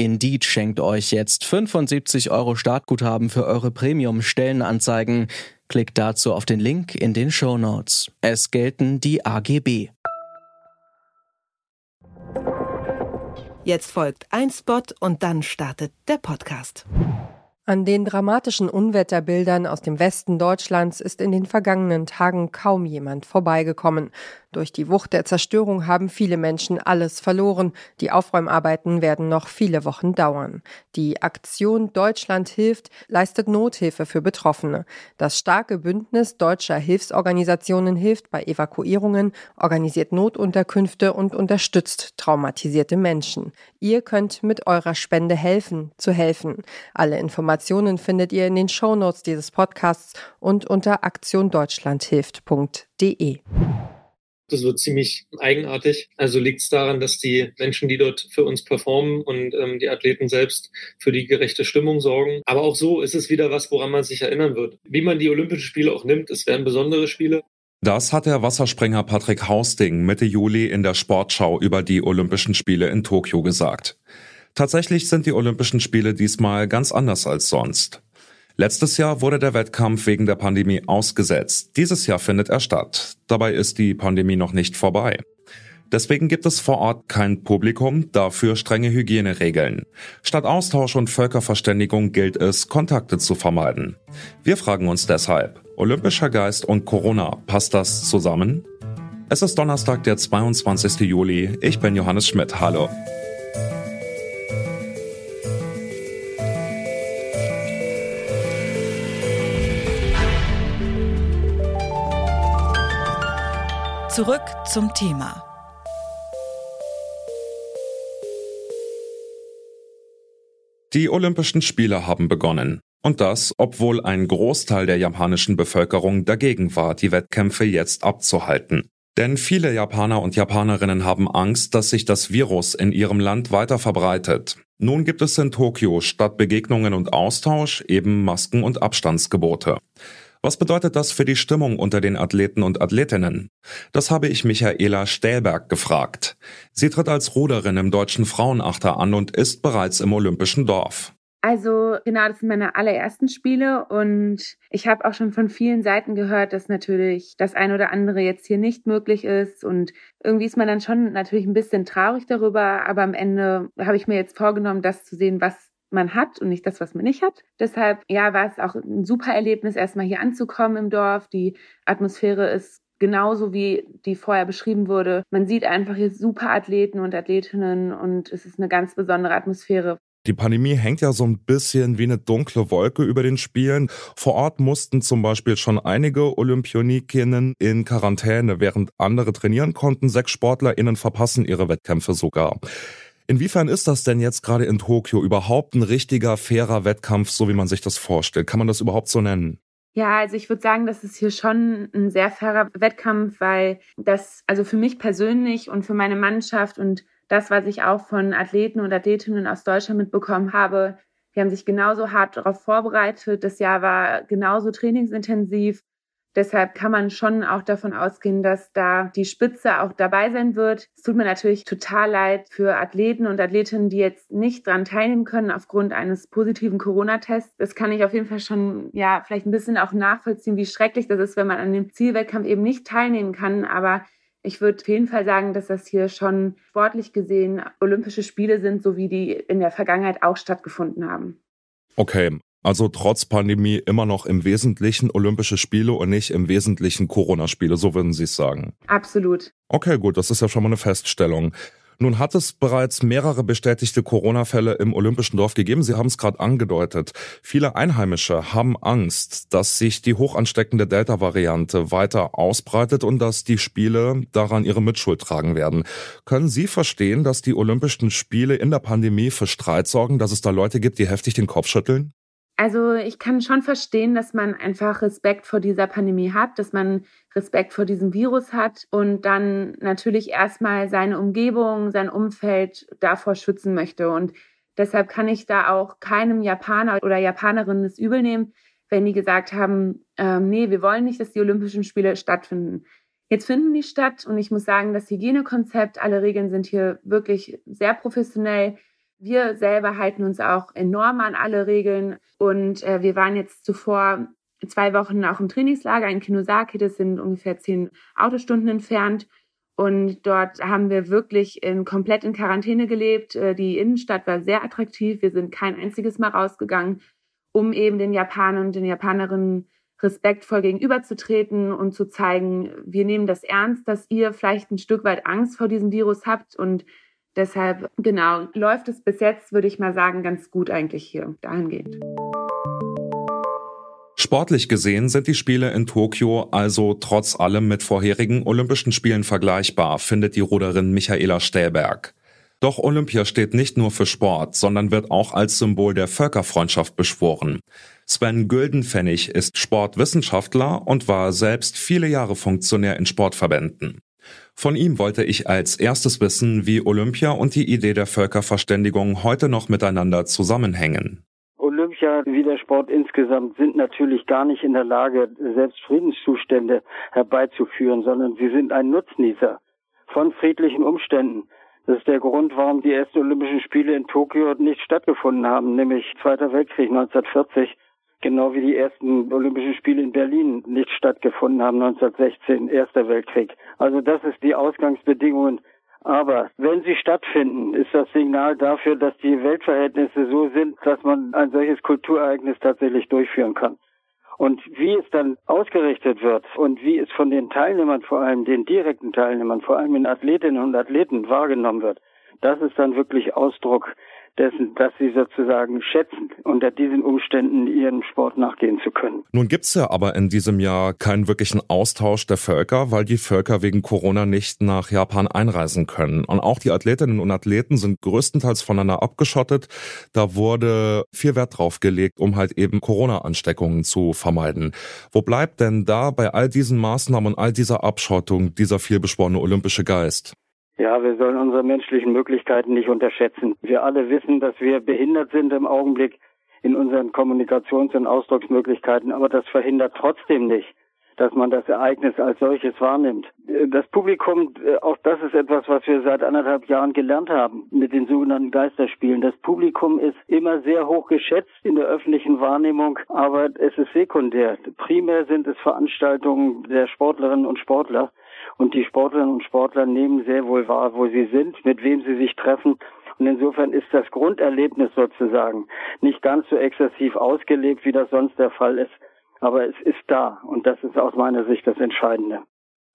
Indeed schenkt euch jetzt 75 Euro Startguthaben für eure Premium-Stellenanzeigen. Klickt dazu auf den Link in den Show Notes. Es gelten die AGB. Jetzt folgt ein Spot und dann startet der Podcast. An den dramatischen Unwetterbildern aus dem Westen Deutschlands ist in den vergangenen Tagen kaum jemand vorbeigekommen. Durch die Wucht der Zerstörung haben viele Menschen alles verloren. Die Aufräumarbeiten werden noch viele Wochen dauern. Die Aktion Deutschland hilft leistet Nothilfe für Betroffene. Das starke Bündnis deutscher Hilfsorganisationen hilft bei Evakuierungen, organisiert Notunterkünfte und unterstützt traumatisierte Menschen. Ihr könnt mit eurer Spende helfen, zu helfen. Alle Informationen findet ihr in den Shownotes dieses Podcasts und unter aktiondeutschlandhilft.de. Das wird ziemlich eigenartig. Also liegt es daran, dass die Menschen, die dort für uns performen und ähm, die Athleten selbst für die gerechte Stimmung sorgen. Aber auch so ist es wieder was, woran man sich erinnern wird. Wie man die Olympischen Spiele auch nimmt, es werden besondere Spiele. Das hat der Wassersprenger Patrick Hausting Mitte Juli in der Sportschau über die Olympischen Spiele in Tokio gesagt. Tatsächlich sind die Olympischen Spiele diesmal ganz anders als sonst. Letztes Jahr wurde der Wettkampf wegen der Pandemie ausgesetzt. Dieses Jahr findet er statt. Dabei ist die Pandemie noch nicht vorbei. Deswegen gibt es vor Ort kein Publikum, dafür strenge Hygieneregeln. Statt Austausch und Völkerverständigung gilt es, Kontakte zu vermeiden. Wir fragen uns deshalb, Olympischer Geist und Corona, passt das zusammen? Es ist Donnerstag, der 22. Juli. Ich bin Johannes Schmidt. Hallo. Zurück zum Thema. Die Olympischen Spiele haben begonnen. Und das, obwohl ein Großteil der japanischen Bevölkerung dagegen war, die Wettkämpfe jetzt abzuhalten. Denn viele Japaner und Japanerinnen haben Angst, dass sich das Virus in ihrem Land weiter verbreitet. Nun gibt es in Tokio statt Begegnungen und Austausch eben Masken- und Abstandsgebote. Was bedeutet das für die Stimmung unter den Athleten und Athletinnen? Das habe ich Michaela Stählberg gefragt. Sie tritt als Ruderin im deutschen Frauenachter an und ist bereits im Olympischen Dorf. Also genau, das sind meine allerersten Spiele und ich habe auch schon von vielen Seiten gehört, dass natürlich das eine oder andere jetzt hier nicht möglich ist und irgendwie ist man dann schon natürlich ein bisschen traurig darüber, aber am Ende habe ich mir jetzt vorgenommen, das zu sehen, was man hat und nicht das, was man nicht hat. Deshalb, ja, war es auch ein super Erlebnis, erstmal hier anzukommen im Dorf. Die Atmosphäre ist genauso wie die vorher beschrieben wurde. Man sieht einfach hier super Athleten und Athletinnen und es ist eine ganz besondere Atmosphäre. Die Pandemie hängt ja so ein bisschen wie eine dunkle Wolke über den Spielen. Vor Ort mussten zum Beispiel schon einige Olympionikinnen in Quarantäne, während andere trainieren konnten. Sechs SportlerInnen verpassen ihre Wettkämpfe sogar. Inwiefern ist das denn jetzt gerade in Tokio überhaupt ein richtiger, fairer Wettkampf, so wie man sich das vorstellt? Kann man das überhaupt so nennen? Ja, also ich würde sagen, das ist hier schon ein sehr fairer Wettkampf, weil das, also für mich persönlich und für meine Mannschaft und das, was ich auch von Athleten und Athletinnen aus Deutschland mitbekommen habe, die haben sich genauso hart darauf vorbereitet. Das Jahr war genauso trainingsintensiv. Deshalb kann man schon auch davon ausgehen, dass da die Spitze auch dabei sein wird. Es tut mir natürlich total leid für Athleten und Athletinnen, die jetzt nicht dran teilnehmen können aufgrund eines positiven Corona-Tests. Das kann ich auf jeden Fall schon, ja, vielleicht ein bisschen auch nachvollziehen, wie schrecklich das ist, wenn man an dem Zielwettkampf eben nicht teilnehmen kann. Aber ich würde auf jeden Fall sagen, dass das hier schon sportlich gesehen Olympische Spiele sind, so wie die in der Vergangenheit auch stattgefunden haben. Okay, also trotz Pandemie immer noch im Wesentlichen Olympische Spiele und nicht im Wesentlichen Corona-Spiele, so würden Sie es sagen. Absolut. Okay, gut, das ist ja schon mal eine Feststellung. Nun hat es bereits mehrere bestätigte Corona-Fälle im Olympischen Dorf gegeben. Sie haben es gerade angedeutet. Viele Einheimische haben Angst, dass sich die hochansteckende Delta-Variante weiter ausbreitet und dass die Spiele daran ihre Mitschuld tragen werden. Können Sie verstehen, dass die Olympischen Spiele in der Pandemie für Streit sorgen, dass es da Leute gibt, die heftig den Kopf schütteln? Also ich kann schon verstehen, dass man einfach Respekt vor dieser Pandemie hat, dass man Respekt vor diesem Virus hat und dann natürlich erstmal seine Umgebung, sein Umfeld davor schützen möchte. Und deshalb kann ich da auch keinem Japaner oder Japanerin das übel nehmen, wenn die gesagt haben, ähm, nee, wir wollen nicht, dass die Olympischen Spiele stattfinden. Jetzt finden die statt und ich muss sagen, das Hygienekonzept, alle Regeln sind hier wirklich sehr professionell. Wir selber halten uns auch enorm an alle Regeln und äh, wir waren jetzt zuvor zwei Wochen auch im Trainingslager in Kinosaki, das sind ungefähr zehn Autostunden entfernt. Und dort haben wir wirklich in, komplett in Quarantäne gelebt. Äh, die Innenstadt war sehr attraktiv. Wir sind kein einziges Mal rausgegangen, um eben den Japanern und den Japanerinnen respektvoll gegenüberzutreten und zu zeigen, wir nehmen das ernst, dass ihr vielleicht ein Stück weit Angst vor diesem Virus habt und deshalb, genau, läuft es bis jetzt, würde ich mal sagen, ganz gut eigentlich hier dahingehend. Sportlich gesehen sind die Spiele in Tokio also trotz allem mit vorherigen Olympischen Spielen vergleichbar, findet die Ruderin Michaela Stählberg. Doch Olympia steht nicht nur für Sport, sondern wird auch als Symbol der Völkerfreundschaft beschworen. Sven Güldenpfennig ist Sportwissenschaftler und war selbst viele Jahre Funktionär in Sportverbänden. Von ihm wollte ich als erstes wissen, wie Olympia und die Idee der Völkerverständigung heute noch miteinander zusammenhängen. Olympia wie der Sport insgesamt sind natürlich gar nicht in der Lage, selbst Friedenszustände herbeizuführen, sondern sie sind ein Nutznießer von friedlichen Umständen. Das ist der Grund, warum die ersten Olympischen Spiele in Tokio nicht stattgefunden haben, nämlich Zweiter Weltkrieg 1940, genau wie die ersten Olympischen Spiele in Berlin nicht stattgefunden haben 1916, Erster Weltkrieg. Also das ist die Ausgangsbedingungen. Aber wenn sie stattfinden, ist das Signal dafür, dass die Weltverhältnisse so sind, dass man ein solches Kulturereignis tatsächlich durchführen kann. Und wie es dann ausgerichtet wird und wie es von den Teilnehmern, vor allem den direkten Teilnehmern, vor allem den Athletinnen und Athleten wahrgenommen wird, das ist dann wirklich Ausdruck dessen, dass sie sozusagen schätzen, unter diesen Umständen ihren Sport nachgehen zu können. Nun gibt's ja aber in diesem Jahr keinen wirklichen Austausch der Völker, weil die Völker wegen Corona nicht nach Japan einreisen können. Und auch die Athletinnen und Athleten sind größtenteils voneinander abgeschottet. Da wurde viel Wert drauf gelegt, um halt eben Corona-Ansteckungen zu vermeiden. Wo bleibt denn da bei all diesen Maßnahmen und all dieser Abschottung dieser vielbeschworene olympische Geist? Ja, wir sollen unsere menschlichen Möglichkeiten nicht unterschätzen. Wir alle wissen, dass wir behindert sind im Augenblick in unseren Kommunikations- und Ausdrucksmöglichkeiten, aber das verhindert trotzdem nicht, dass man das Ereignis als solches wahrnimmt. Das Publikum, äh, auch das ist etwas, was wir seit anderthalb Jahren gelernt haben mit den sogenannten Geisterspielen. Das Publikum ist immer sehr hoch geschätzt in der öffentlichen Wahrnehmung, aber es ist sekundär. Primär sind es Veranstaltungen der Sportlerinnen und Sportler. Und die Sportlerinnen und Sportler nehmen sehr wohl wahr, wo sie sind, mit wem sie sich treffen. Und insofern ist das Grunderlebnis sozusagen nicht ganz so exzessiv ausgelebt, wie das sonst der Fall ist. Aber es ist da. Und das ist aus meiner Sicht das Entscheidende.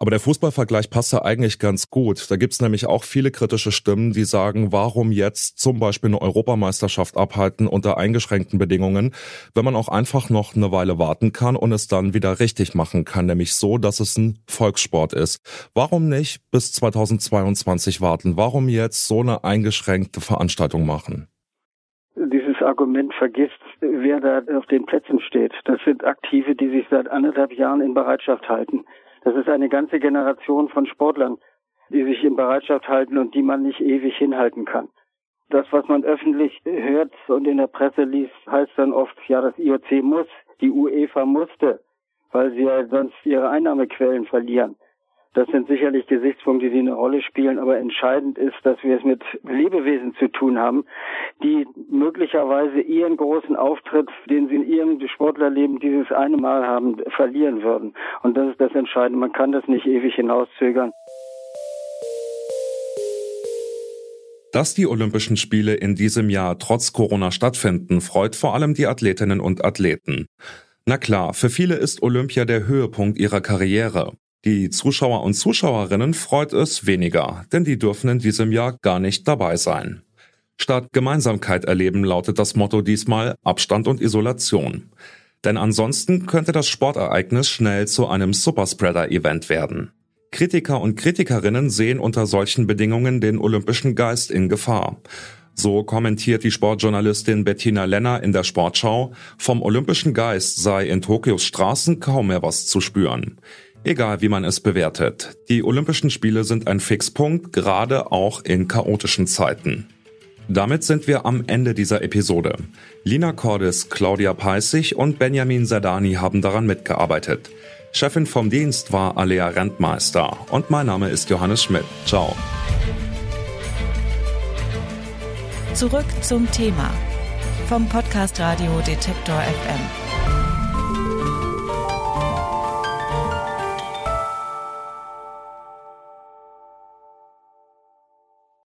Aber der Fußballvergleich passt ja eigentlich ganz gut. Da gibt's nämlich auch viele kritische Stimmen, die sagen, warum jetzt zum Beispiel eine Europameisterschaft abhalten unter eingeschränkten Bedingungen, wenn man auch einfach noch eine Weile warten kann und es dann wieder richtig machen kann, nämlich so, dass es ein Volkssport ist. Warum nicht bis 2022 warten? Warum jetzt so eine eingeschränkte Veranstaltung machen? Dieses Argument vergisst, wer da auf den Plätzen steht. Das sind Aktive, die sich seit anderthalb Jahren in Bereitschaft halten. Das ist eine ganze Generation von Sportlern, die sich in Bereitschaft halten und die man nicht ewig hinhalten kann. Das, was man öffentlich hört und in der Presse liest, heißt dann oft, ja, das IOC muss, die UEFA musste, weil sie ja sonst ihre Einnahmequellen verlieren. Das sind sicherlich Gesichtspunkte, die eine Rolle spielen, aber entscheidend ist, dass wir es mit Lebewesen zu tun haben, die möglicherweise ihren großen Auftritt, den sie in ihrem Sportlerleben dieses eine Mal haben, verlieren würden. Und das ist das Entscheidende. Man kann das nicht ewig hinauszögern. Dass die Olympischen Spiele in diesem Jahr trotz Corona stattfinden, freut vor allem die Athletinnen und Athleten. Na klar, für viele ist Olympia der Höhepunkt ihrer Karriere. Die Zuschauer und Zuschauerinnen freut es weniger, denn die dürfen in diesem Jahr gar nicht dabei sein. Statt Gemeinsamkeit erleben lautet das Motto diesmal Abstand und Isolation. Denn ansonsten könnte das Sportereignis schnell zu einem Superspreader-Event werden. Kritiker und Kritikerinnen sehen unter solchen Bedingungen den olympischen Geist in Gefahr. So kommentiert die Sportjournalistin Bettina Lenner in der Sportschau, vom olympischen Geist sei in Tokios Straßen kaum mehr was zu spüren. Egal wie man es bewertet, die Olympischen Spiele sind ein Fixpunkt, gerade auch in chaotischen Zeiten. Damit sind wir am Ende dieser Episode. Lina Cordes, Claudia Peissig und Benjamin Zerdani haben daran mitgearbeitet. Chefin vom Dienst war Alea Rentmeister und mein Name ist Johannes Schmidt. Ciao. Zurück zum Thema vom Podcast Radio Detektor FM.